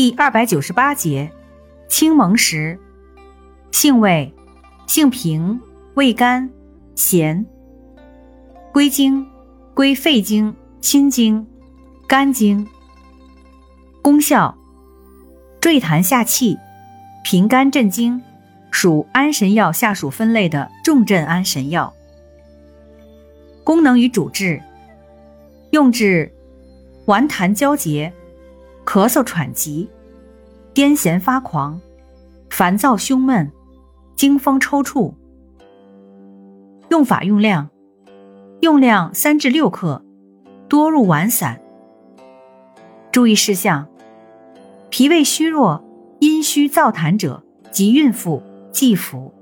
第二百九十八节，青蒙石，性味，性平，味甘，咸。归经，归肺经、心经、肝经。功效，坠痰下气，平肝镇惊，属安神药下属分类的重镇安神药。功能与主治，用治顽痰交结。咳嗽喘急、癫痫发狂、烦躁胸闷、惊风抽搐。用法用量：用量三至六克，多入丸散。注意事项：脾胃虚弱、阴虚燥痰者及孕妇忌服。